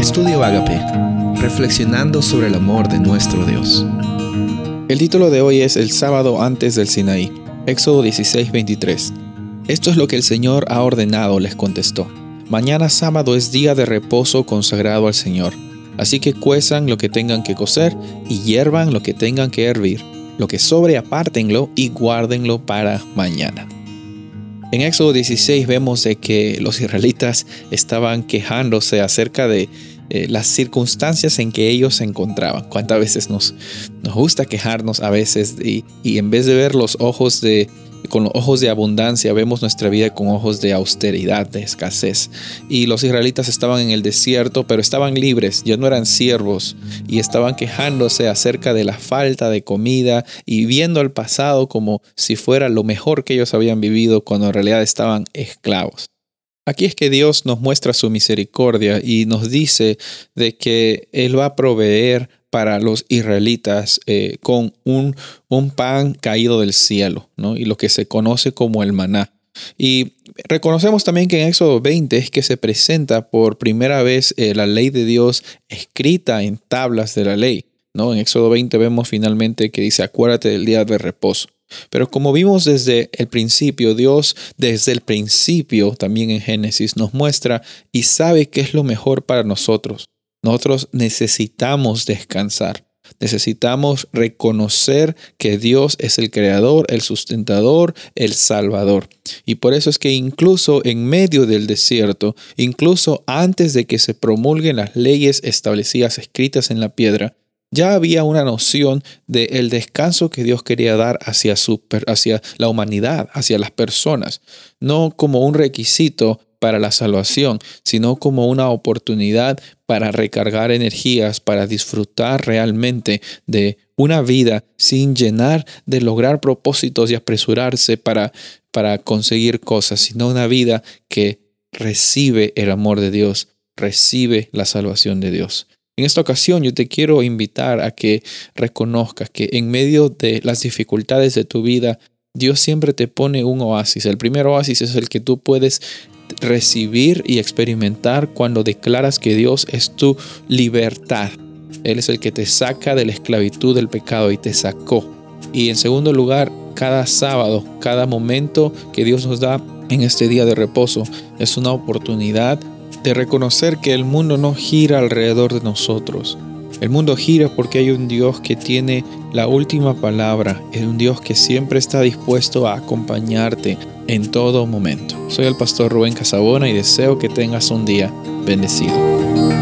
Estudio Agape, reflexionando sobre el amor de nuestro Dios. El título de hoy es El sábado antes del Sinaí, Éxodo 16, 23. Esto es lo que el Señor ha ordenado, les contestó. Mañana sábado es día de reposo consagrado al Señor. Así que cuezan lo que tengan que cocer y hiervan lo que tengan que hervir. Lo que sobre apártenlo y guárdenlo para mañana. En Éxodo 16 vemos de que los israelitas estaban quejándose acerca de eh, las circunstancias en que ellos se encontraban. Cuántas veces nos, nos gusta quejarnos a veces y, y en vez de ver los ojos de con los ojos de abundancia, vemos nuestra vida con ojos de austeridad, de escasez. Y los israelitas estaban en el desierto, pero estaban libres, ya no eran siervos, y estaban quejándose acerca de la falta de comida y viendo el pasado como si fuera lo mejor que ellos habían vivido cuando en realidad estaban esclavos. Aquí es que Dios nos muestra su misericordia y nos dice de que Él va a proveer para los israelitas eh, con un, un, pan caído del cielo, ¿no? y lo que se conoce como el maná. Y reconocemos también que en Éxodo 20 es que se presenta por primera vez eh, la ley de Dios escrita en tablas de la ley. ¿no? En Éxodo 20 vemos finalmente que dice, acuérdate del día de reposo. Pero como vimos desde el principio, Dios desde el principio, también en Génesis, nos muestra y sabe qué es lo mejor para nosotros. Nosotros necesitamos descansar. Necesitamos reconocer que Dios es el creador, el sustentador, el salvador. Y por eso es que incluso en medio del desierto, incluso antes de que se promulguen las leyes establecidas escritas en la piedra, ya había una noción del descanso que Dios quería dar hacia, su, hacia la humanidad, hacia las personas, no como un requisito para la salvación, sino como una oportunidad para recargar energías, para disfrutar realmente de una vida sin llenar de lograr propósitos y apresurarse para, para conseguir cosas, sino una vida que recibe el amor de Dios, recibe la salvación de Dios. En esta ocasión yo te quiero invitar a que reconozcas que en medio de las dificultades de tu vida, Dios siempre te pone un oasis. El primer oasis es el que tú puedes recibir y experimentar cuando declaras que Dios es tu libertad. Él es el que te saca de la esclavitud del pecado y te sacó. Y en segundo lugar, cada sábado, cada momento que Dios nos da en este día de reposo es una oportunidad de reconocer que el mundo no gira alrededor de nosotros. El mundo gira porque hay un Dios que tiene la última palabra, es un Dios que siempre está dispuesto a acompañarte en todo momento. Soy el pastor Rubén Casabona y deseo que tengas un día bendecido.